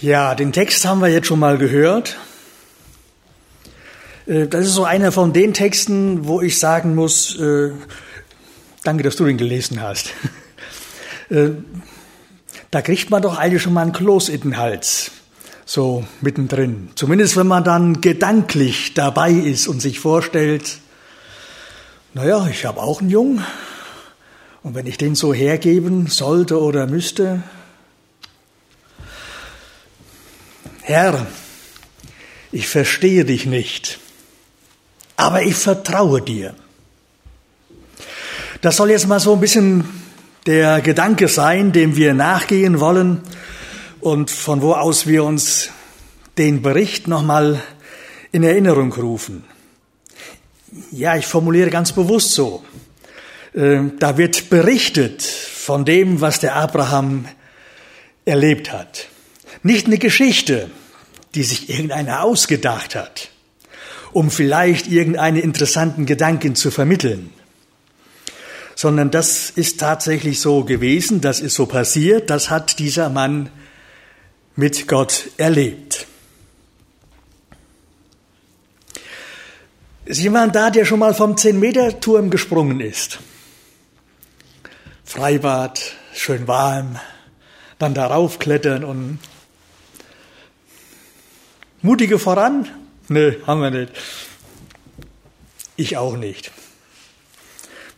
Ja, den Text haben wir jetzt schon mal gehört. Äh, das ist so einer von den Texten, wo ich sagen muss, äh, danke, dass du den gelesen hast. Äh, da kriegt man doch eigentlich schon mal einen Kloß in den Hals, so mittendrin. Zumindest wenn man dann gedanklich dabei ist und sich vorstellt, naja, ich habe auch einen Jungen und wenn ich den so hergeben sollte oder müsste, Herr, ich verstehe dich nicht, aber ich vertraue dir. Das soll jetzt mal so ein bisschen der Gedanke sein, dem wir nachgehen wollen und von wo aus wir uns den Bericht nochmal in Erinnerung rufen. Ja, ich formuliere ganz bewusst so. Äh, da wird berichtet von dem, was der Abraham erlebt hat. Nicht eine Geschichte, die sich irgendeiner ausgedacht hat, um vielleicht irgendeinen interessanten Gedanken zu vermitteln, sondern das ist tatsächlich so gewesen, das ist so passiert, das hat dieser Mann mit Gott erlebt. Ist jemand da, der schon mal vom 10-Meter-Turm gesprungen ist? Freibad, schön warm, dann darauf klettern und Mutige voran? Nö, haben wir nicht. Ich auch nicht.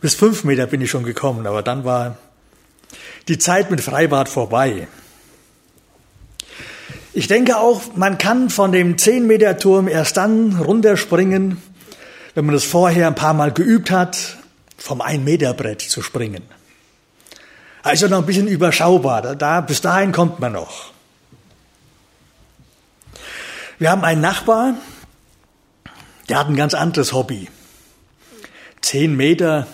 Bis fünf Meter bin ich schon gekommen, aber dann war die Zeit mit Freibad vorbei. Ich denke auch, man kann von dem zehn Meter Turm erst dann runterspringen, wenn man es vorher ein paar Mal geübt hat, vom ein Meter Brett zu springen. Also noch ein bisschen überschaubar. Da, bis dahin kommt man noch. Wir haben einen Nachbar, der hat ein ganz anderes Hobby. Zehn Meter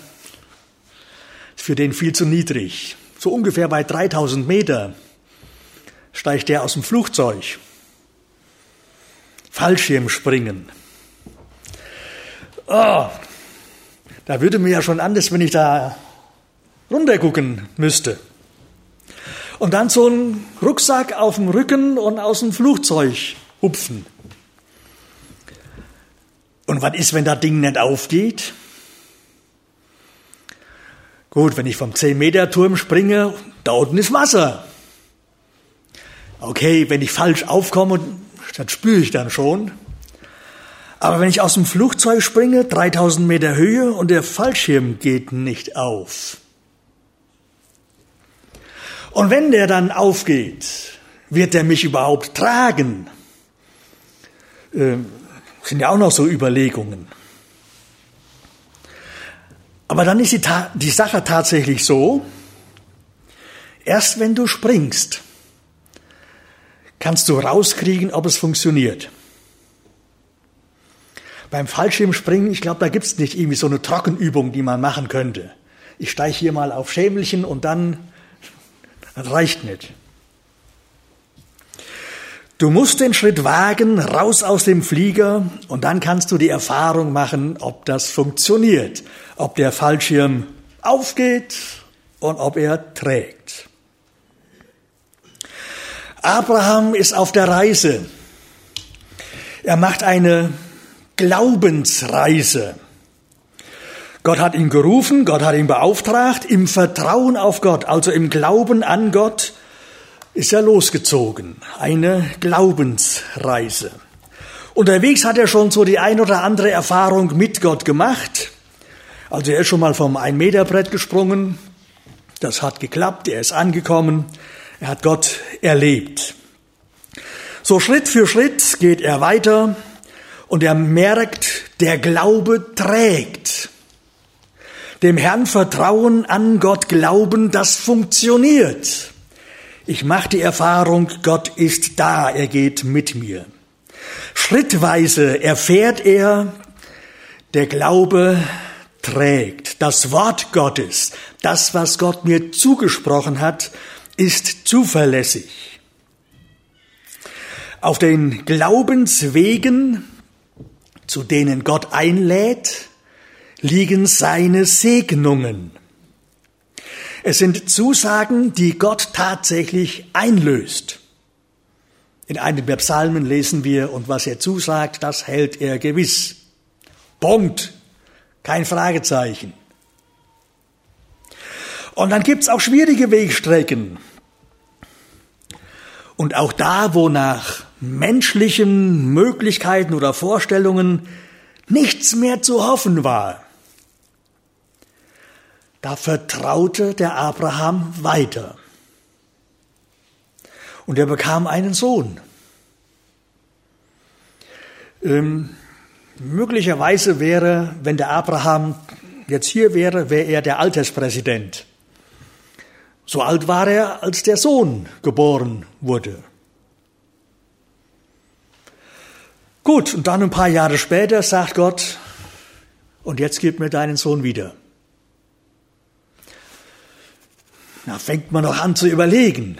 ist für den viel zu niedrig. So ungefähr bei 3000 Meter steigt der aus dem Flugzeug. Fallschirmspringen. Oh, da würde mir ja schon anders, wenn ich da runtergucken müsste. Und dann so ein Rucksack auf dem Rücken und aus dem Flugzeug hupfen. Und was ist, wenn das Ding nicht aufgeht? Gut, wenn ich vom 10-Meter-Turm springe, da unten ist Wasser. Okay, wenn ich falsch aufkomme, das spüre ich dann schon. Aber wenn ich aus dem Flugzeug springe, 3000 Meter Höhe und der Fallschirm geht nicht auf. Und wenn der dann aufgeht, wird er mich überhaupt tragen? Äh, sind ja auch noch so Überlegungen. Aber dann ist die, die Sache tatsächlich so, erst wenn du springst, kannst du rauskriegen, ob es funktioniert. Beim Fallschirmspringen, ich glaube, da gibt es nicht irgendwie so eine Trockenübung, die man machen könnte. Ich steige hier mal auf Schämelchen und dann, das reicht nicht. Du musst den Schritt wagen, raus aus dem Flieger und dann kannst du die Erfahrung machen, ob das funktioniert, ob der Fallschirm aufgeht und ob er trägt. Abraham ist auf der Reise. Er macht eine Glaubensreise. Gott hat ihn gerufen, Gott hat ihn beauftragt, im Vertrauen auf Gott, also im Glauben an Gott, ist er losgezogen. Eine Glaubensreise. Unterwegs hat er schon so die ein oder andere Erfahrung mit Gott gemacht. Also er ist schon mal vom Ein-Meter-Brett gesprungen. Das hat geklappt. Er ist angekommen. Er hat Gott erlebt. So Schritt für Schritt geht er weiter und er merkt, der Glaube trägt. Dem Herrn vertrauen, an Gott glauben, das funktioniert. Ich mache die Erfahrung, Gott ist da, er geht mit mir. Schrittweise erfährt er, der Glaube trägt. Das Wort Gottes, das, was Gott mir zugesprochen hat, ist zuverlässig. Auf den Glaubenswegen, zu denen Gott einlädt, liegen seine Segnungen. Es sind Zusagen, die Gott tatsächlich einlöst. In einem der Psalmen lesen wir, und was er zusagt, das hält er gewiss. Punkt. Kein Fragezeichen. Und dann gibt's auch schwierige Wegstrecken. Und auch da, wo nach menschlichen Möglichkeiten oder Vorstellungen nichts mehr zu hoffen war, da vertraute der Abraham weiter. Und er bekam einen Sohn. Ähm, möglicherweise wäre, wenn der Abraham jetzt hier wäre, wäre er der Alterspräsident. So alt war er, als der Sohn geboren wurde. Gut, und dann ein paar Jahre später sagt Gott, und jetzt gib mir deinen Sohn wieder. Da fängt man noch an zu überlegen.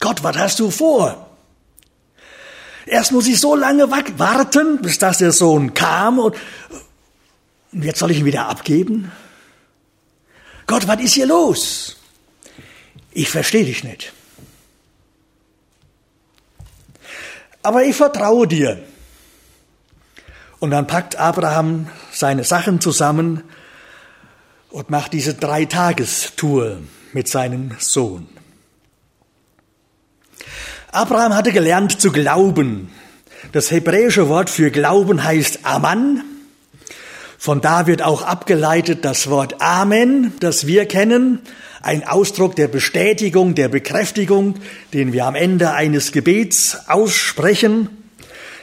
Gott, was hast du vor? Erst muss ich so lange warten, bis dass der Sohn kam und jetzt soll ich ihn wieder abgeben? Gott, was ist hier los? Ich verstehe dich nicht. Aber ich vertraue dir. Und dann packt Abraham seine Sachen zusammen und macht diese Dreitagestour mit seinem Sohn. Abraham hatte gelernt zu glauben. Das hebräische Wort für Glauben heißt Aman. Von da wird auch abgeleitet das Wort Amen, das wir kennen, ein Ausdruck der Bestätigung, der Bekräftigung, den wir am Ende eines Gebets aussprechen.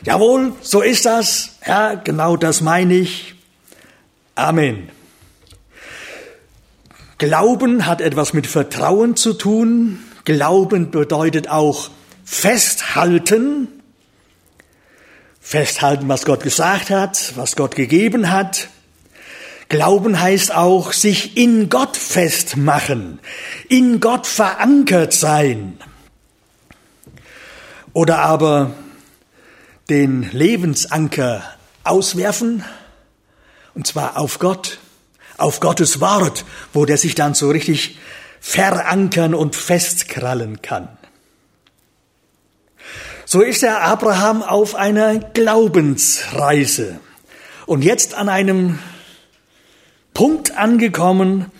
Jawohl, so ist das. Ja, genau das meine ich. Amen. Glauben hat etwas mit Vertrauen zu tun. Glauben bedeutet auch festhalten. Festhalten, was Gott gesagt hat, was Gott gegeben hat. Glauben heißt auch sich in Gott festmachen, in Gott verankert sein. Oder aber den Lebensanker auswerfen, und zwar auf Gott, auf Gottes Wort, wo der sich dann so richtig verankern und festkrallen kann. So ist der Abraham auf einer Glaubensreise und jetzt an einem Punkt angekommen,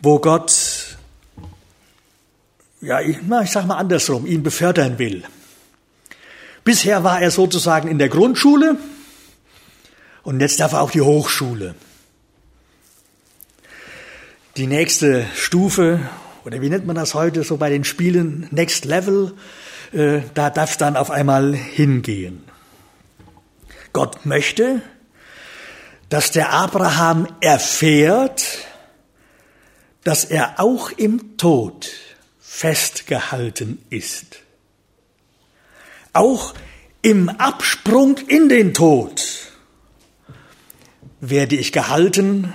wo Gott, ja, ich, na, ich sag mal andersrum, ihn befördern will. Bisher war er sozusagen in der Grundschule und jetzt darf er auf die Hochschule. Die nächste Stufe, oder wie nennt man das heute so bei den Spielen, Next Level, äh, da darf es dann auf einmal hingehen. Gott möchte, dass der Abraham erfährt, dass er auch im Tod festgehalten ist. Auch im Absprung in den Tod werde ich gehalten,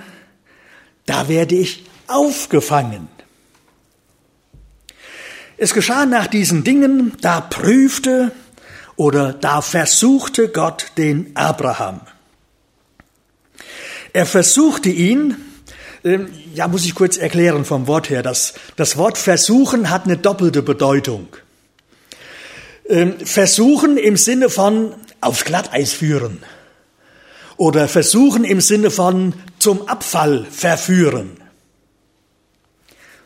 da werde ich aufgefangen. Es geschah nach diesen Dingen, da prüfte oder da versuchte Gott den Abraham. Er versuchte ihn, ähm, ja, muss ich kurz erklären vom Wort her. Das, das Wort versuchen hat eine doppelte Bedeutung. Ähm, versuchen im Sinne von aufs Glatteis führen. Oder versuchen im Sinne von zum Abfall verführen.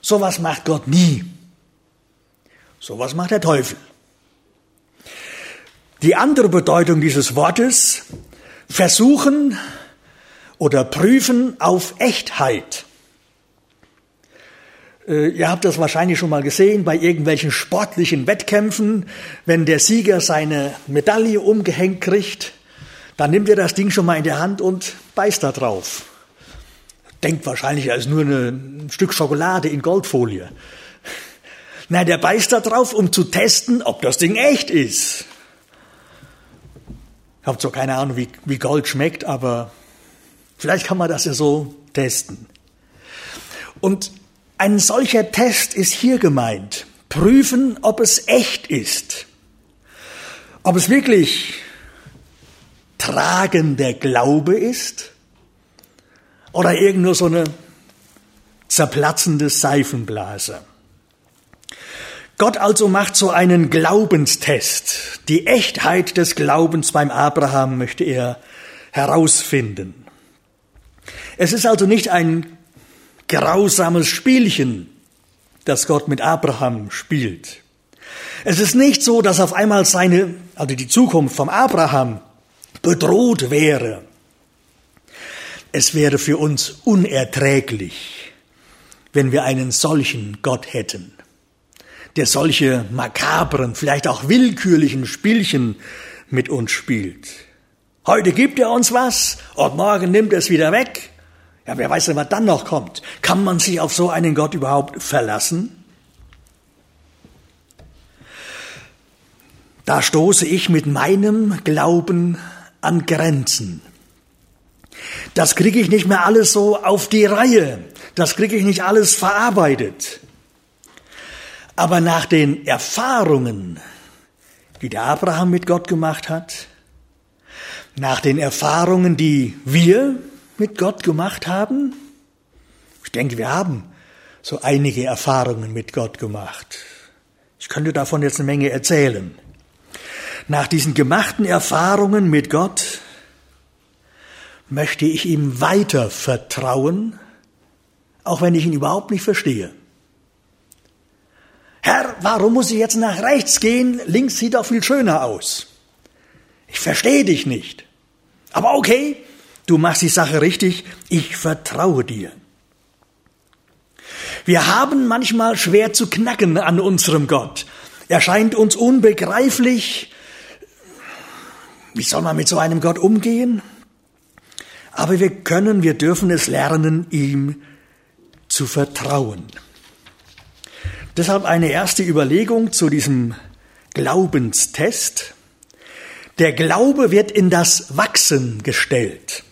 Sowas macht Gott nie. Sowas macht der Teufel. Die andere Bedeutung dieses Wortes, versuchen oder prüfen auf Echtheit. Äh, ihr habt das wahrscheinlich schon mal gesehen bei irgendwelchen sportlichen Wettkämpfen, wenn der Sieger seine Medaille umgehängt kriegt, dann nimmt er das Ding schon mal in der Hand und beißt da drauf denkt wahrscheinlich, er ist nur ein Stück Schokolade in Goldfolie. Na, der beißt da drauf, um zu testen, ob das Ding echt ist. Ich habe zwar keine Ahnung, wie, wie Gold schmeckt, aber vielleicht kann man das ja so testen. Und ein solcher Test ist hier gemeint. Prüfen, ob es echt ist. Ob es wirklich tragender Glaube ist oder irgend nur so eine zerplatzende Seifenblase. Gott also macht so einen Glaubenstest. Die Echtheit des Glaubens beim Abraham möchte er herausfinden. Es ist also nicht ein grausames Spielchen, das Gott mit Abraham spielt. Es ist nicht so, dass auf einmal seine, also die Zukunft vom Abraham bedroht wäre. Es wäre für uns unerträglich, wenn wir einen solchen Gott hätten der solche makabren, vielleicht auch willkürlichen Spielchen mit uns spielt. Heute gibt er uns was und morgen nimmt er es wieder weg. Ja, wer weiß denn, was dann noch kommt? Kann man sich auf so einen Gott überhaupt verlassen? Da stoße ich mit meinem Glauben an Grenzen. Das kriege ich nicht mehr alles so auf die Reihe. Das kriege ich nicht alles verarbeitet. Aber nach den Erfahrungen, die der Abraham mit Gott gemacht hat, nach den Erfahrungen, die wir mit Gott gemacht haben, ich denke, wir haben so einige Erfahrungen mit Gott gemacht. Ich könnte davon jetzt eine Menge erzählen. Nach diesen gemachten Erfahrungen mit Gott möchte ich ihm weiter vertrauen, auch wenn ich ihn überhaupt nicht verstehe. Herr, warum muss ich jetzt nach rechts gehen? Links sieht doch viel schöner aus. Ich verstehe dich nicht. Aber okay, du machst die Sache richtig, ich vertraue dir. Wir haben manchmal schwer zu knacken an unserem Gott. Er scheint uns unbegreiflich. Wie soll man mit so einem Gott umgehen? Aber wir können, wir dürfen es lernen, ihm zu vertrauen. Deshalb eine erste Überlegung zu diesem Glaubenstest. Der Glaube wird in das Wachsen gestellt.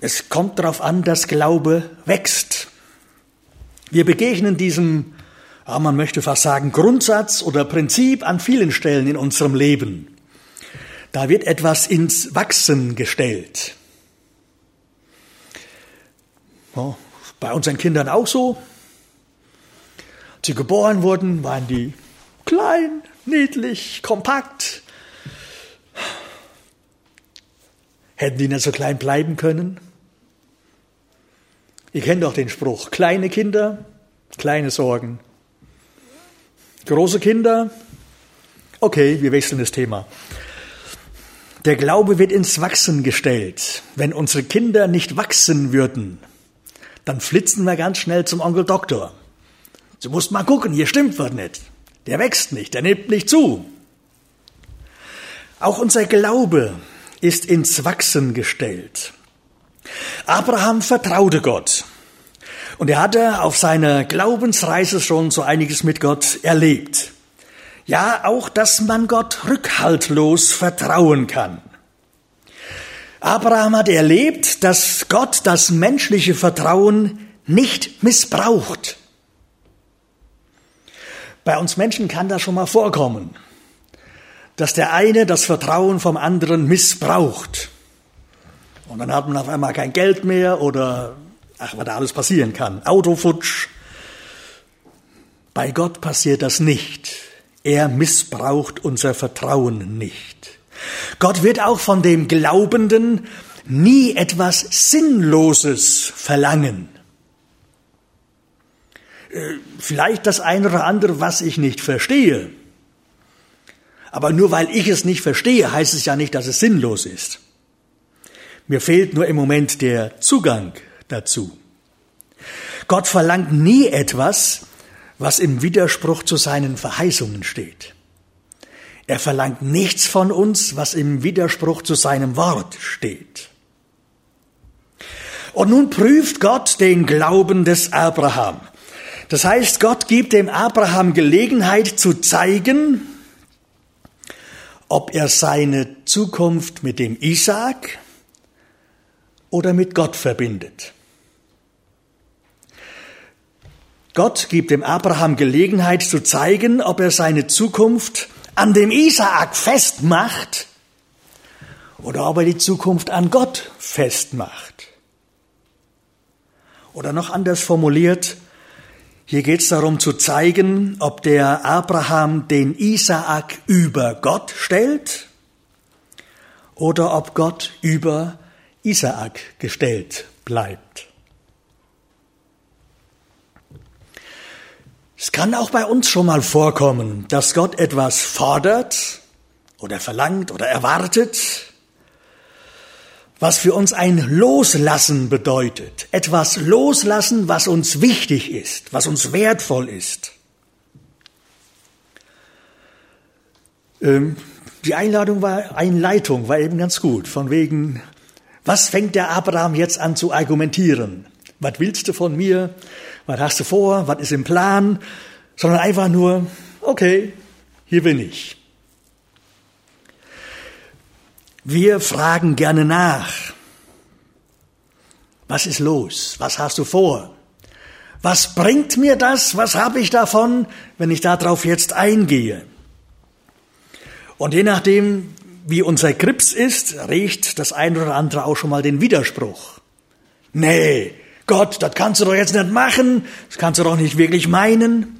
Es kommt darauf an, dass Glaube wächst. Wir begegnen diesem, man möchte fast sagen, Grundsatz oder Prinzip an vielen Stellen in unserem Leben. Da wird etwas ins Wachsen gestellt. Oh, bei unseren Kindern auch so. Als sie geboren wurden, waren die klein, niedlich, kompakt. Hätten die nicht so klein bleiben können? Ihr kennt doch den Spruch, kleine Kinder, kleine Sorgen. Große Kinder, okay, wir wechseln das Thema. Der Glaube wird ins Wachsen gestellt. Wenn unsere Kinder nicht wachsen würden, dann flitzen wir ganz schnell zum Onkel Doktor. Du musst mal gucken, hier stimmt was nicht. Der wächst nicht, der nimmt nicht zu. Auch unser Glaube ist ins Wachsen gestellt. Abraham vertraute Gott. Und er hatte auf seiner Glaubensreise schon so einiges mit Gott erlebt. Ja, auch, dass man Gott rückhaltlos vertrauen kann. Abraham hat erlebt, dass Gott das menschliche Vertrauen nicht missbraucht. Bei uns Menschen kann das schon mal vorkommen, dass der eine das Vertrauen vom anderen missbraucht. Und dann hat man auf einmal kein Geld mehr oder, ach, was da alles passieren kann, Autofutsch. Bei Gott passiert das nicht. Er missbraucht unser Vertrauen nicht. Gott wird auch von dem Glaubenden nie etwas Sinnloses verlangen. Äh, vielleicht das eine oder andere, was ich nicht verstehe. Aber nur weil ich es nicht verstehe, heißt es ja nicht, dass es sinnlos ist. Mir fehlt nur im Moment der Zugang dazu. Gott verlangt nie etwas, was im Widerspruch zu seinen Verheißungen steht. Er verlangt nichts von uns, was im Widerspruch zu seinem Wort steht. Und nun prüft Gott den Glauben des Abraham. Das heißt, Gott gibt dem Abraham Gelegenheit zu zeigen, ob er seine Zukunft mit dem Isaak oder mit Gott verbindet. Gott gibt dem Abraham Gelegenheit zu zeigen, ob er seine Zukunft an dem Isaak festmacht oder ob er die Zukunft an Gott festmacht. Oder noch anders formuliert, Hier geht es darum zu zeigen, ob der Abraham den Isaak über Gott stellt oder ob Gott über Isaak gestellt bleibt. Es kann auch bei uns schon mal vorkommen, dass Gott etwas fordert oder verlangt oder erwartet, was für uns ein Loslassen bedeutet. Etwas loslassen, was uns wichtig ist, was uns wertvoll ist. Ähm, die Einladung war, Einleitung war eben ganz gut, von wegen, was fängt der Abraham jetzt an zu argumentieren? Was willst du von mir? Was hast du vor? Was ist im Plan? Sondern einfach nur, okay, hier bin ich. Wir fragen gerne nach. Was ist los? Was hast du vor? Was bringt mir das? Was habe ich davon, wenn ich darauf jetzt eingehe? Und je nachdem, wie unser Grips ist, riecht das ein oder andere auch schon mal den Widerspruch. Nee, Gott, das kannst du doch jetzt nicht machen, das kannst du doch nicht wirklich meinen.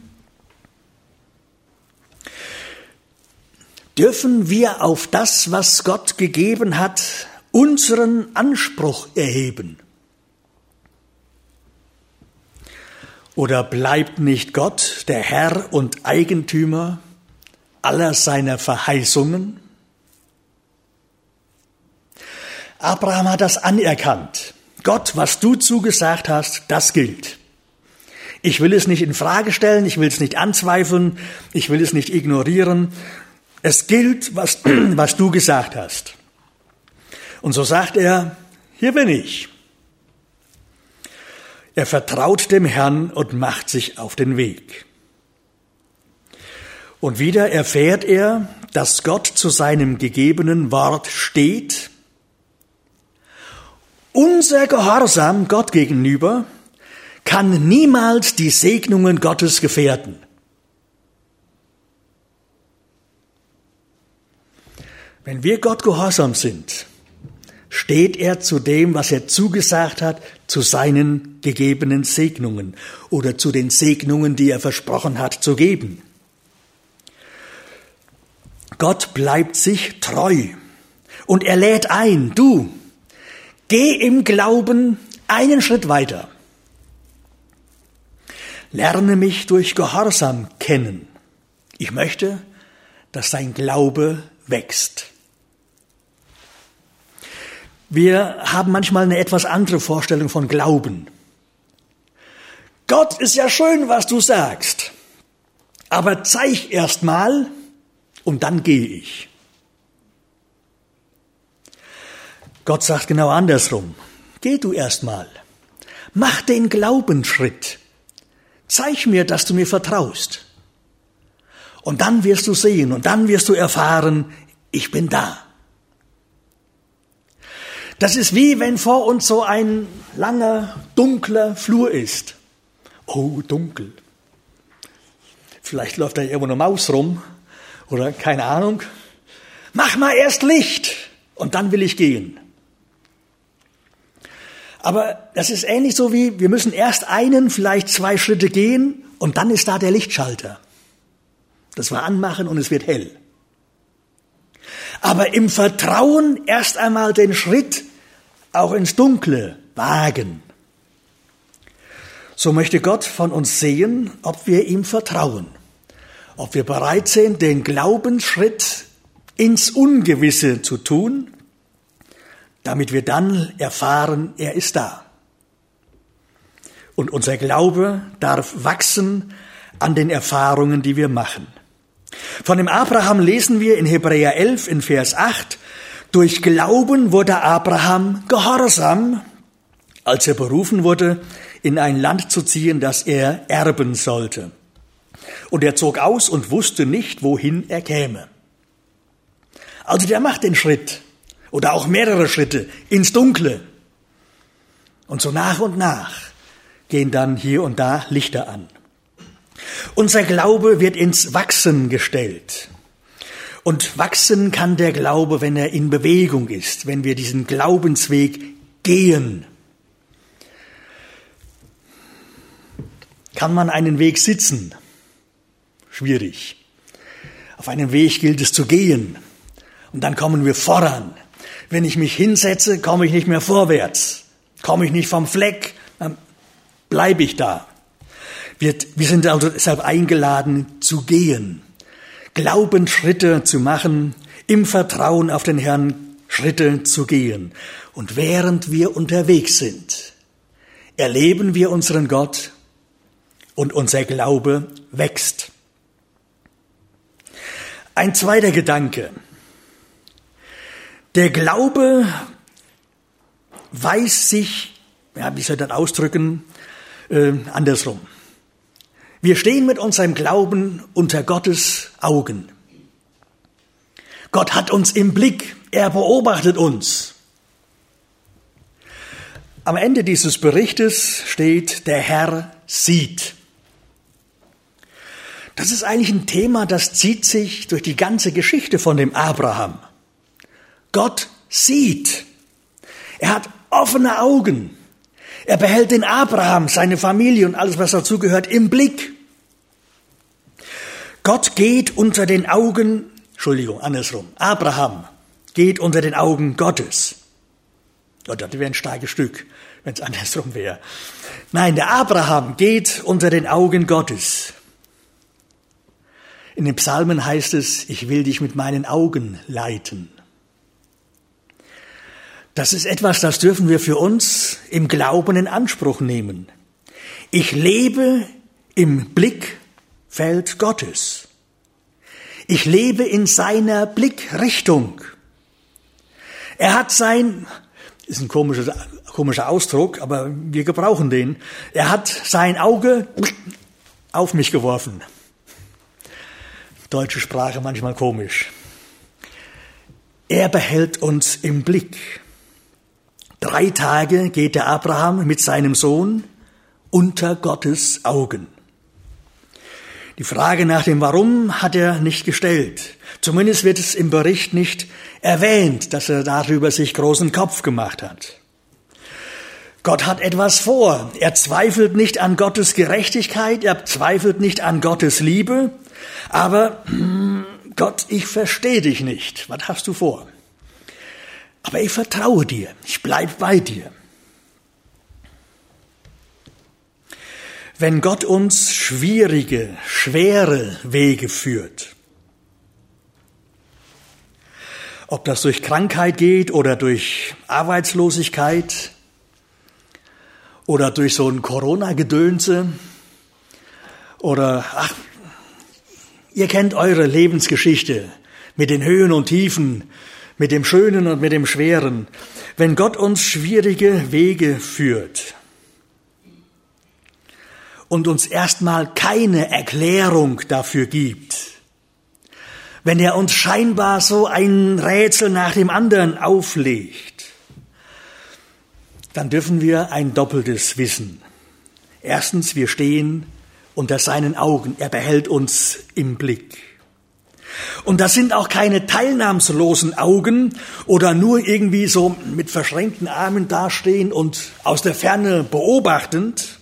Dürfen wir auf das, was Gott gegeben hat, unseren Anspruch erheben? Oder bleibt nicht Gott der Herr und Eigentümer aller seiner Verheißungen? Abraham hat das anerkannt. Gott, was du zugesagt hast, das gilt. Ich will es nicht in Frage stellen, ich will es nicht anzweifeln, ich will es nicht ignorieren. Es gilt, was, was du gesagt hast. Und so sagt er, hier bin ich. Er vertraut dem Herrn und macht sich auf den Weg. Und wieder erfährt er, dass Gott zu seinem gegebenen Wort steht. Unser Gehorsam Gott gegenüber kann niemals die Segnungen Gottes gefährden. Wenn wir Gott gehorsam sind, steht er zu dem, was er zugesagt hat, zu seinen gegebenen Segnungen oder zu den Segnungen, die er versprochen hat zu geben. Gott bleibt sich treu und er lädt ein, du, geh im Glauben einen Schritt weiter. Lerne mich durch Gehorsam kennen. Ich möchte, dass dein Glaube wächst. Wir haben manchmal eine etwas andere Vorstellung von Glauben. Gott ist ja schön, was du sagst, aber zeig erst mal und dann gehe ich. Gott sagt genau andersrum. Geh du erst mal. Mach den Glaubensschritt. Zeig mir, dass du mir vertraust. Und dann wirst du sehen und dann wirst du erfahren, ich bin da. Das ist wie wenn vor uns so ein langer, dunkler Flur ist. Oh, dunkel. Vielleicht läuft da irgendwo eine Maus rum oder keine Ahnung. Mach mal erst Licht und dann will ich gehen. Aber das ist ähnlich so wie, wir müssen erst einen, vielleicht zwei Schritte gehen und dann ist da der Lichtschalter. Das wir anmachen und es wird hell. Aber im Vertrauen erst einmal den Schritt auch ins Dunkle wagen. So möchte Gott von uns sehen, ob wir ihm vertrauen, ob wir bereit sind, den Glaubensschritt ins Ungewisse zu tun, damit wir dann erfahren, er ist da. Und unser Glaube darf wachsen an den Erfahrungen, die wir machen. Von dem Abraham lesen wir in Hebräer 11 in Vers 8, durch Glauben wurde Abraham gehorsam, als er berufen wurde, in ein Land zu ziehen, das er erben sollte. Und er zog aus und wusste nicht, wohin er käme. Also der macht den Schritt oder auch mehrere Schritte ins Dunkle. Und so nach und nach gehen dann hier und da Lichter an. Unser Glaube wird ins Wachsen gestellt. Und wachsen kann der Glaube, wenn er in Bewegung ist, wenn wir diesen Glaubensweg gehen. Kann man einen Weg sitzen? Schwierig. Auf einem Weg gilt es zu gehen. Und dann kommen wir voran. Wenn ich mich hinsetze, komme ich nicht mehr vorwärts. Komme ich nicht vom Fleck, dann bleibe ich da. Wir, wir sind also deshalb eingeladen zu gehen, Glaubensschritte zu machen, im Vertrauen auf den Herrn Schritte zu gehen. Und während wir unterwegs sind, erleben wir unseren Gott und unser Glaube wächst. Ein zweiter Gedanke. Der Glaube weiß sich, ja, wie soll ich das ausdrücken, äh, andersrum. Wir stehen mit unserem Glauben unter Gottes Augen. Gott hat uns im Blick, er beobachtet uns. Am Ende dieses Berichtes steht, der Herr sieht. Das ist eigentlich ein Thema, das zieht sich durch die ganze Geschichte von dem Abraham. Gott sieht. Er hat offene Augen. Er behält den Abraham, seine Familie und alles, was dazugehört, im Blick. Gott geht unter den Augen, Entschuldigung, andersrum. Abraham geht unter den Augen Gottes. Oh, das wäre ein starkes Stück, wenn es andersrum wäre. Nein, der Abraham geht unter den Augen Gottes. In den Psalmen heißt es, ich will dich mit meinen Augen leiten. Das ist etwas, das dürfen wir für uns im Glauben in Anspruch nehmen. Ich lebe im Blickfeld Gottes. Ich lebe in seiner Blickrichtung. Er hat sein, ist ein komischer, komischer Ausdruck, aber wir gebrauchen den. Er hat sein Auge auf mich geworfen. Deutsche Sprache manchmal komisch. Er behält uns im Blick. Drei Tage geht der Abraham mit seinem Sohn unter Gottes Augen. Die Frage nach dem Warum hat er nicht gestellt. Zumindest wird es im Bericht nicht erwähnt, dass er darüber sich großen Kopf gemacht hat. Gott hat etwas vor. Er zweifelt nicht an Gottes Gerechtigkeit, er zweifelt nicht an Gottes Liebe, aber Gott, ich verstehe dich nicht. Was hast du vor? Aber ich vertraue dir. Ich bleibe bei dir. Wenn Gott uns schwierige, schwere Wege führt, ob das durch Krankheit geht oder durch Arbeitslosigkeit oder durch so ein Corona-Gedönse oder ach, Ihr kennt eure Lebensgeschichte mit den Höhen und Tiefen, mit dem Schönen und mit dem Schweren. Wenn Gott uns schwierige Wege führt und uns erstmal keine Erklärung dafür gibt, wenn er uns scheinbar so ein Rätsel nach dem anderen auflegt, dann dürfen wir ein doppeltes wissen. Erstens, wir stehen unter seinen Augen. Er behält uns im Blick. Und das sind auch keine teilnahmslosen Augen oder nur irgendwie so mit verschränkten Armen dastehen und aus der Ferne beobachtend.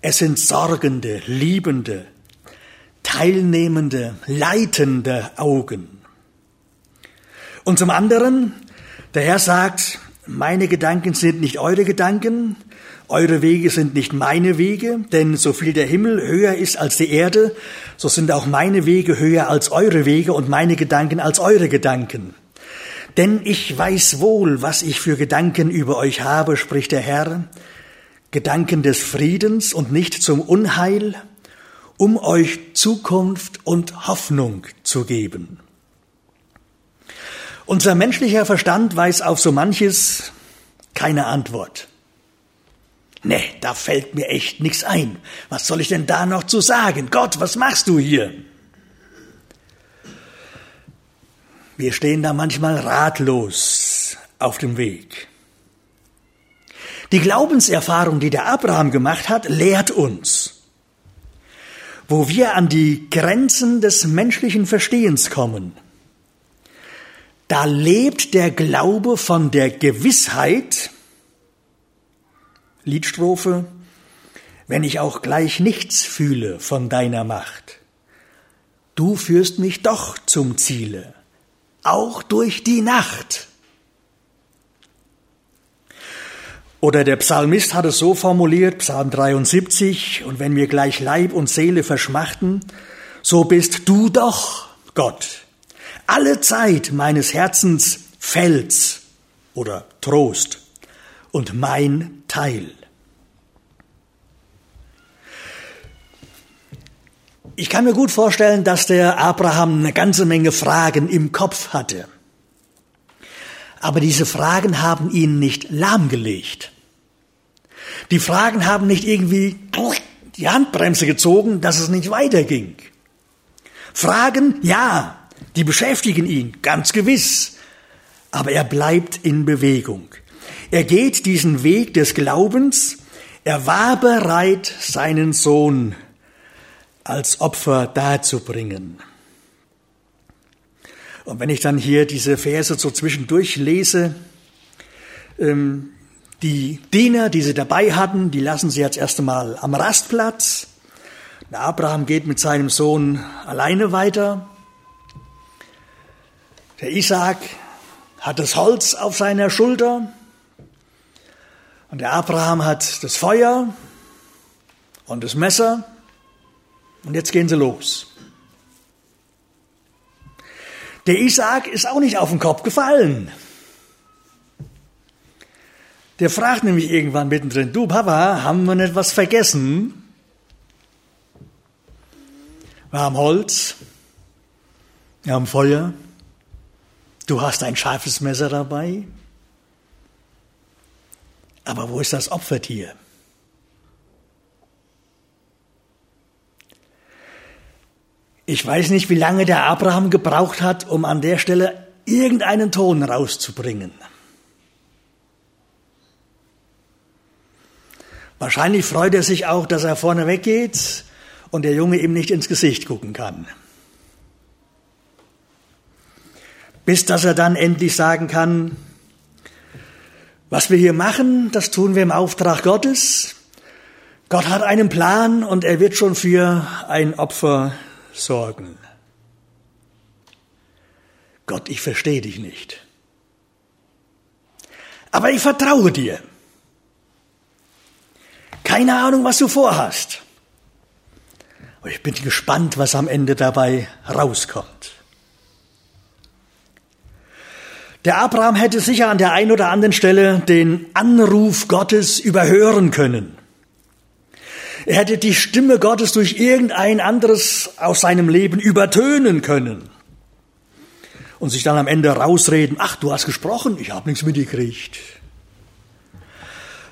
Es sind sorgende, liebende, teilnehmende, leitende Augen. Und zum anderen, der Herr sagt, meine Gedanken sind nicht eure Gedanken, eure Wege sind nicht meine Wege, denn so viel der Himmel höher ist als die Erde, so sind auch meine Wege höher als eure Wege und meine Gedanken als eure Gedanken. Denn ich weiß wohl, was ich für Gedanken über euch habe, spricht der Herr, Gedanken des Friedens und nicht zum Unheil, um euch Zukunft und Hoffnung zu geben. Unser menschlicher Verstand weiß auf so manches keine Antwort. Nee, da fällt mir echt nichts ein. Was soll ich denn da noch zu sagen? Gott, was machst du hier? Wir stehen da manchmal ratlos auf dem Weg. Die Glaubenserfahrung, die der Abraham gemacht hat, lehrt uns, wo wir an die Grenzen des menschlichen Verstehens kommen. Da lebt der Glaube von der Gewissheit, Liedstrophe. wenn ich auch gleich nichts fühle von deiner Macht. Du führst mich doch zum Ziele, auch durch die Nacht. Oder der Psalmist hat es so formuliert, Psalm 73, und wenn wir gleich Leib und Seele verschmachten, so bist du doch, Gott, alle Zeit meines Herzens Fels oder Trost und mein Teil. Ich kann mir gut vorstellen, dass der Abraham eine ganze Menge Fragen im Kopf hatte. Aber diese Fragen haben ihn nicht lahmgelegt. Die Fragen haben nicht irgendwie die Handbremse gezogen, dass es nicht weiterging. Fragen, ja, die beschäftigen ihn, ganz gewiss. Aber er bleibt in Bewegung. Er geht diesen Weg des Glaubens. Er war bereit, seinen Sohn als Opfer darzubringen. Und wenn ich dann hier diese Verse so zwischendurch lese, ähm, die Diener, die sie dabei hatten, die lassen sie jetzt erst einmal am Rastplatz. Der Abraham geht mit seinem Sohn alleine weiter. Der Isaac hat das Holz auf seiner Schulter. Und der Abraham hat das Feuer und das Messer. Und jetzt gehen sie los. Der Isaac ist auch nicht auf den Kopf gefallen. Der fragt nämlich irgendwann mittendrin, du Papa, haben wir nicht was vergessen? Wir haben Holz, wir haben Feuer, du hast ein scharfes Messer dabei. Aber wo ist das Opfertier? Ich weiß nicht, wie lange der Abraham gebraucht hat, um an der Stelle irgendeinen Ton rauszubringen. Wahrscheinlich freut er sich auch, dass er vorne weggeht und der Junge ihm nicht ins Gesicht gucken kann. Bis dass er dann endlich sagen kann, was wir hier machen, das tun wir im Auftrag Gottes. Gott hat einen Plan und er wird schon für ein Opfer sorgen. Gott, ich verstehe dich nicht. Aber ich vertraue dir. Keine Ahnung, was du vorhast. Aber ich bin gespannt, was am Ende dabei rauskommt. Der Abraham hätte sicher an der einen oder anderen Stelle den Anruf Gottes überhören können. Er hätte die Stimme Gottes durch irgendein anderes aus seinem Leben übertönen können und sich dann am Ende rausreden, ach, du hast gesprochen, ich habe nichts mitgekriegt.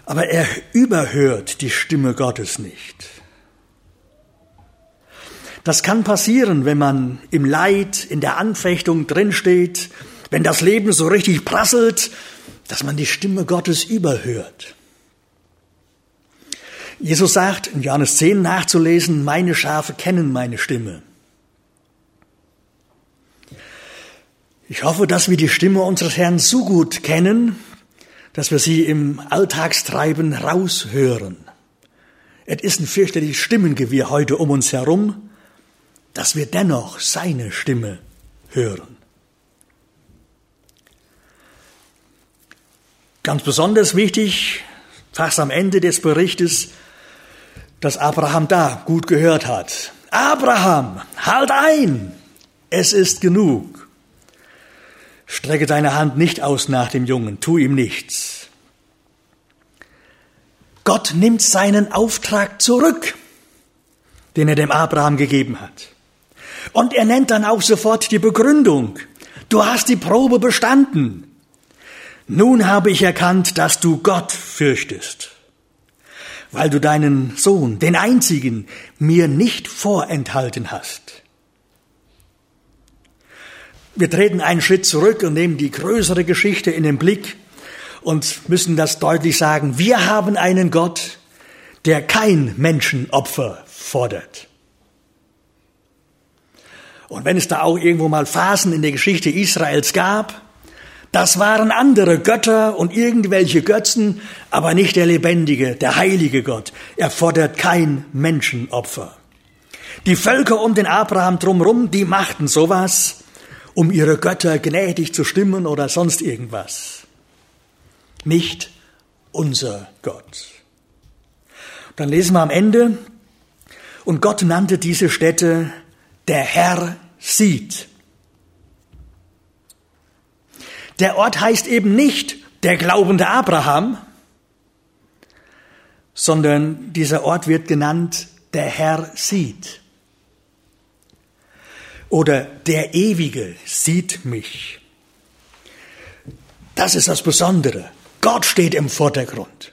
Aber er überhört die Stimme Gottes nicht. Das kann passieren, wenn man im Leid, in der Anfechtung drinsteht, wenn das Leben so richtig prasselt, dass man die Stimme Gottes überhört. Jesus sagt in Johannes 10 nachzulesen, meine Schafe kennen meine Stimme. Ich hoffe, dass wir die Stimme unseres Herrn so gut kennen, dass wir sie im Alltagstreiben raushören. Es ist ein fürchterliches Stimmengewirr heute um uns herum, dass wir dennoch seine Stimme hören. Ganz besonders wichtig, fast am Ende des Berichtes, dass Abraham da gut gehört hat. Abraham, halt ein! Es ist genug. Strecke deine Hand nicht aus nach dem Jungen, tu ihm nichts. Gott nimmt seinen Auftrag zurück, den er dem Abraham gegeben hat. Und er nennt dann auch sofort die Begründung. Du hast die Probe bestanden. Nun habe ich erkannt, dass du Gott fürchtest weil du deinen Sohn, den einzigen, mir nicht vorenthalten hast. Wir treten einen Schritt zurück und nehmen die größere Geschichte in den Blick und müssen das deutlich sagen. Wir haben einen Gott, der kein Menschenopfer fordert. Und wenn es da auch irgendwo mal Phasen in der Geschichte Israels gab, Das waren andere Götter und irgendwelche Götzen, aber nicht der lebendige, der heilige Gott. Er fordert kein Menschenopfer. Die Völker um den Abraham drumherum, die machten sowas, um ihre Götter gnädig zu stimmen oder sonst irgendwas. Nicht unser Gott. Dann lesen wir am Ende, und Gott nannte diese Städte, der Herr sieht. Der Ort heißt eben nicht der glaubende Abraham, sondern dieser Ort wird genannt, der Herr sieht. Oder der Ewige sieht mich. Das ist das Besondere. Gott steht im Vordergrund.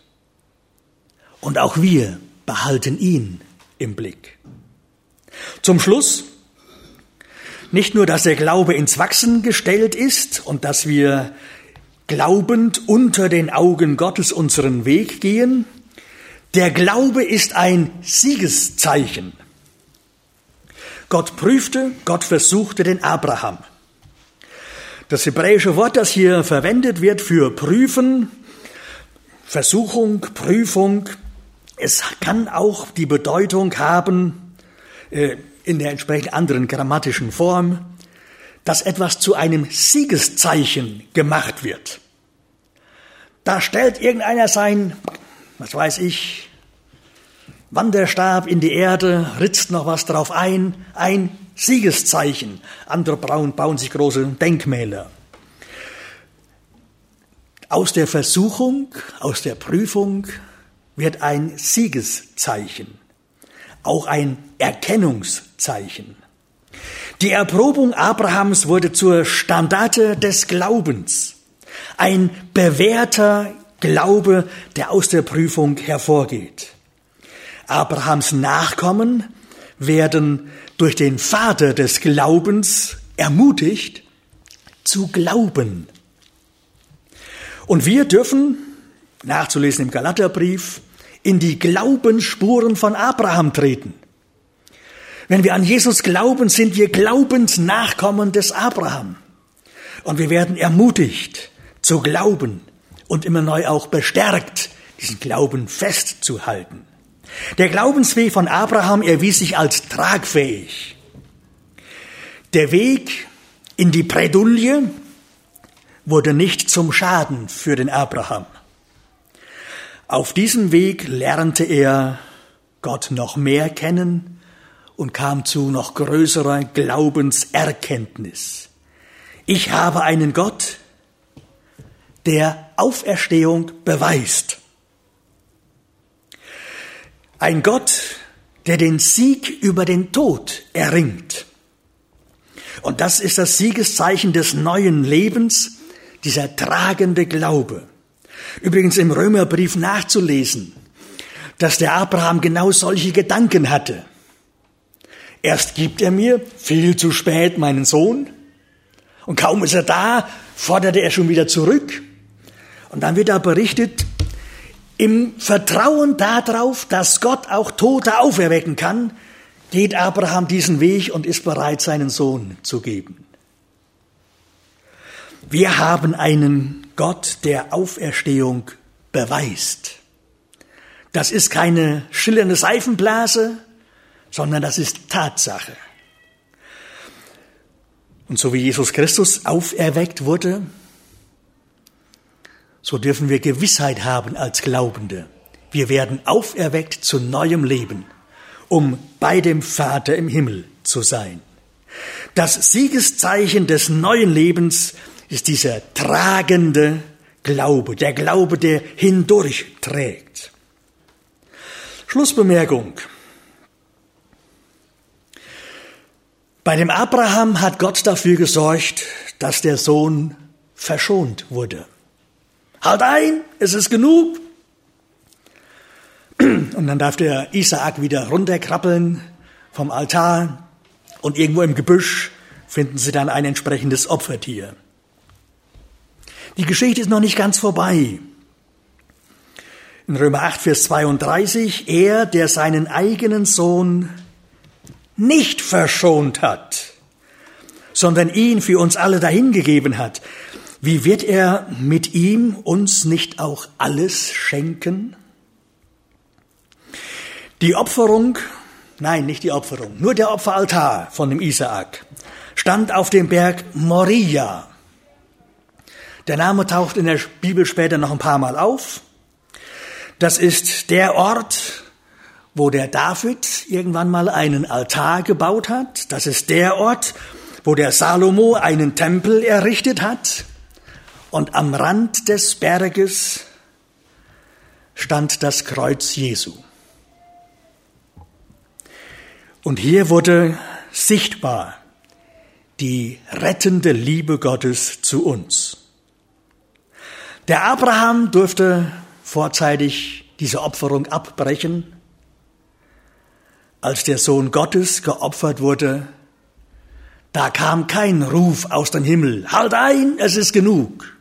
Und auch wir behalten ihn im Blick. Zum Schluss nicht nur, dass der Glaube ins Wachsen gestellt ist und dass wir glaubend unter den Augen Gottes unseren Weg gehen, der Glaube ist ein Siegeszeichen. Gott prüfte, Gott versuchte den Abraham. Das hebräische Wort, das hier verwendet wird für prüfen, Versuchung, Prüfung, es kann auch die Bedeutung haben, äh, in der entsprechend anderen grammatischen Form, dass etwas zu einem Siegeszeichen gemacht wird. Da stellt irgendeiner sein, was weiß ich, Wanderstab in die Erde, ritzt noch was drauf ein, ein Siegeszeichen. Andere bauen, bauen sich große Denkmäler. Aus der Versuchung, aus der Prüfung wird ein Siegeszeichen auch ein Erkennungszeichen. Die Erprobung Abrahams wurde zur Standarte des Glaubens, ein bewährter Glaube, der aus der Prüfung hervorgeht. Abrahams Nachkommen werden durch den Vater des Glaubens ermutigt zu glauben. Und wir dürfen, nachzulesen im Galaterbrief, in die Glaubensspuren von Abraham treten. Wenn wir an Jesus glauben, sind wir Glaubensnachkommen des Abraham. Und wir werden ermutigt zu glauben und immer neu auch bestärkt, diesen Glauben festzuhalten. Der Glaubensweg von Abraham erwies sich als tragfähig. Der Weg in die Bredouille wurde nicht zum Schaden für den Abraham. Auf diesem Weg lernte er Gott noch mehr kennen und kam zu noch größerer Glaubenserkenntnis. Ich habe einen Gott, der Auferstehung beweist. Ein Gott, der den Sieg über den Tod erringt. Und das ist das Siegeszeichen des neuen Lebens, dieser tragende Glaube. Übrigens im Römerbrief nachzulesen, dass der Abraham genau solche Gedanken hatte. Erst gibt er mir viel zu spät meinen Sohn und kaum ist er da, forderte er schon wieder zurück. Und dann wird da berichtet, im Vertrauen darauf, dass Gott auch Tote auferwecken kann, geht Abraham diesen Weg und ist bereit, seinen Sohn zu geben. Wir haben einen Gott der Auferstehung beweist. Das ist keine schillernde Seifenblase, sondern das ist Tatsache. Und so wie Jesus Christus auferweckt wurde, so dürfen wir Gewissheit haben als Glaubende. Wir werden auferweckt zu neuem Leben, um bei dem Vater im Himmel zu sein. Das Siegeszeichen des neuen Lebens ist dieser tragende Glaube, der Glaube, der hindurch trägt. Schlussbemerkung. Bei dem Abraham hat Gott dafür gesorgt, dass der Sohn verschont wurde. Halt ein, es ist genug. Und dann darf der Isaak wieder runterkrabbeln vom Altar und irgendwo im Gebüsch finden sie dann ein entsprechendes Opfertier. Die Geschichte ist noch nicht ganz vorbei. In Römer 8, Vers 32, er, der seinen eigenen Sohn nicht verschont hat, sondern ihn für uns alle dahingegeben hat, Wie wird er mit ihm uns nicht auch alles schenken? Die Opferung, nein, nicht die Opferung, nur der Opferaltar von dem Isaak stand auf dem Berg Moria. Der Name taucht in der Bibel später noch ein paar Mal auf. Das ist der Ort, wo der David irgendwann mal einen Altar gebaut hat. Das ist der Ort, wo der Salomo einen Tempel errichtet hat. Und am Rand des Berges stand das Kreuz Jesu. Und hier wurde sichtbar die rettende Liebe Gottes zu uns. Der Abraham durfte vorzeitig diese Opferung abbrechen. Als der Sohn Gottes geopfert wurde, da kam kein Ruf aus dem Himmel, halt ein, es ist genug.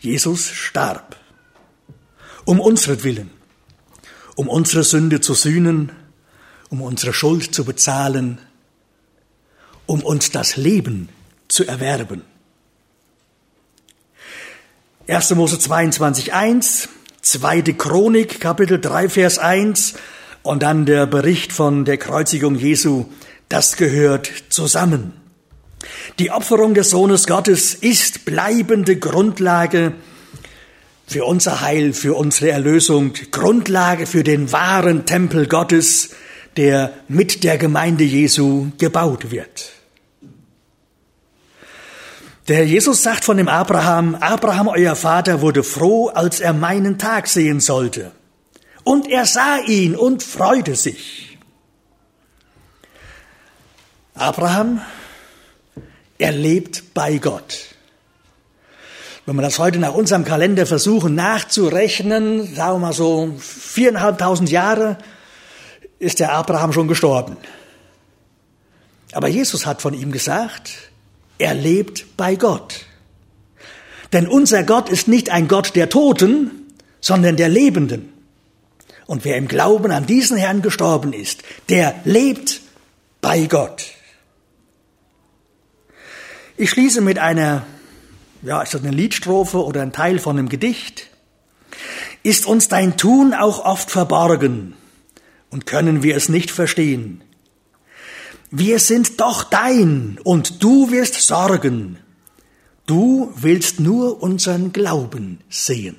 Jesus starb, um unsretwillen, um unsere Sünde zu sühnen, um unsere Schuld zu bezahlen, um uns das Leben zu erwerben. 1. Mose 22, 1, 2. Chronik, Kapitel 3, Vers 1 und dann der Bericht von der Kreuzigung Jesu, das gehört zusammen. Die Opferung des Sohnes Gottes ist bleibende Grundlage für unser Heil, für unsere Erlösung, Grundlage für den wahren Tempel Gottes, der mit der Gemeinde Jesu gebaut wird. Der Jesus sagt von dem Abraham, Abraham, euer Vater, wurde froh, als er meinen Tag sehen sollte. Und er sah ihn und freute sich. Abraham, er lebt bei Gott. Wenn wir das heute nach unserem Kalender versuchen nachzurechnen, sagen wir mal so viereinhalbtausend Jahre, ist der Abraham schon gestorben. Aber Jesus hat von ihm gesagt, er lebt bei Gott. Denn unser Gott ist nicht ein Gott der Toten, sondern der Lebenden. Und wer im Glauben an diesen Herrn gestorben ist, der lebt bei Gott. Ich schließe mit einer, ja, ist das eine Liedstrophe oder ein Teil von einem Gedicht? Ist uns dein Tun auch oft verborgen und können wir es nicht verstehen? Wir sind doch dein und du wirst sorgen. Du willst nur unseren Glauben sehen.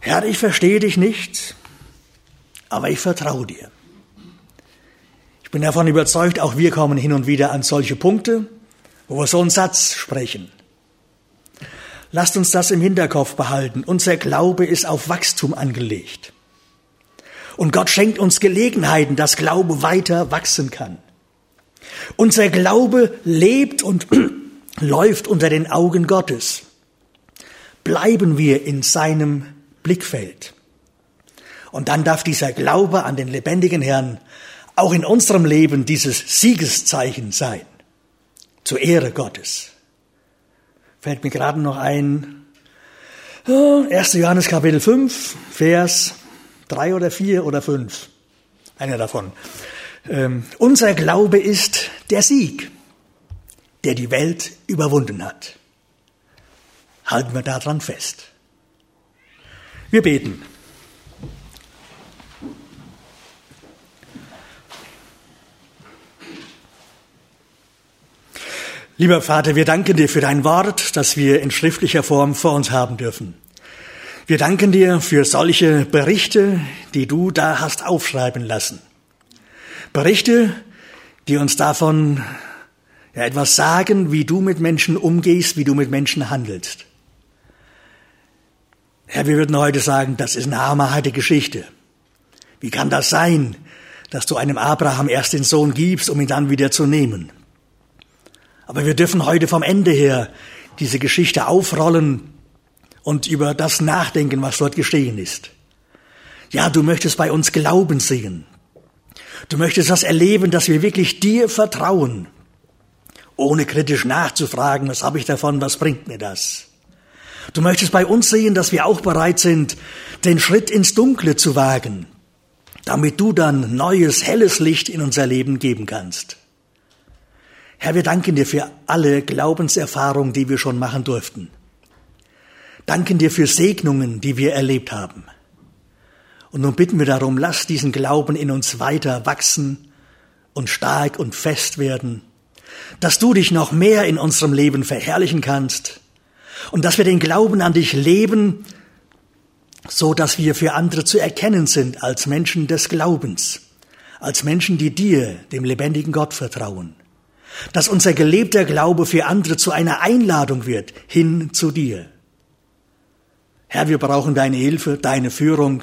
Herr, ich verstehe dich nicht, aber ich vertraue dir. Ich bin davon überzeugt, auch wir kommen hin und wieder an solche Punkte, wo wir so einen Satz sprechen. Lasst uns das im Hinterkopf behalten. Unser Glaube ist auf Wachstum angelegt. Und Gott schenkt uns Gelegenheiten, dass Glaube weiter wachsen kann. Unser Glaube lebt und läuft unter den Augen Gottes. Bleiben wir in seinem Blickfeld. Und dann darf dieser Glaube an den lebendigen Herrn auch in unserem Leben dieses Siegeszeichen sein. Zur Ehre Gottes. Fällt mir gerade noch ein, 1. Johannes Kapitel 5, Vers Drei oder vier oder fünf. Einer davon. Ähm, unser Glaube ist der Sieg, der die Welt überwunden hat. Halten wir daran fest. Wir beten. Lieber Vater, wir danken dir für dein Wort, das wir in schriftlicher Form vor uns haben dürfen. Wir danken dir für solche Berichte, die du da hast aufschreiben lassen. Berichte, die uns davon ja, etwas sagen, wie du mit Menschen umgehst, wie du mit Menschen handelst. Herr, wir würden heute sagen, das ist eine hammerharte Geschichte. Wie kann das sein, dass du einem Abraham erst den Sohn gibst, um ihn dann wieder zu nehmen? Aber wir dürfen heute vom Ende her diese Geschichte aufrollen und über das nachdenken, was dort geschehen ist. Ja, du möchtest bei uns Glauben sehen. Du möchtest das erleben, dass wir wirklich dir vertrauen, ohne kritisch nachzufragen, was habe ich davon, was bringt mir das. Du möchtest bei uns sehen, dass wir auch bereit sind, den Schritt ins Dunkle zu wagen, damit du dann neues, helles Licht in unser Leben geben kannst. Herr, wir danken dir für alle Glaubenserfahrungen, die wir schon machen durften. Danken dir für Segnungen, die wir erlebt haben. Und nun bitten wir darum, lass diesen Glauben in uns weiter wachsen und stark und fest werden, dass du dich noch mehr in unserem Leben verherrlichen kannst und dass wir den Glauben an dich leben, so dass wir für andere zu erkennen sind als Menschen des Glaubens, als Menschen, die dir, dem lebendigen Gott, vertrauen. Dass unser gelebter Glaube für andere zu einer Einladung wird, hin zu dir. Herr, wir brauchen deine Hilfe, deine Führung.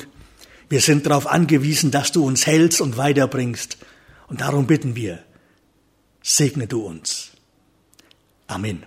Wir sind darauf angewiesen, dass du uns hältst und weiterbringst. Und darum bitten wir, segne du uns. Amen.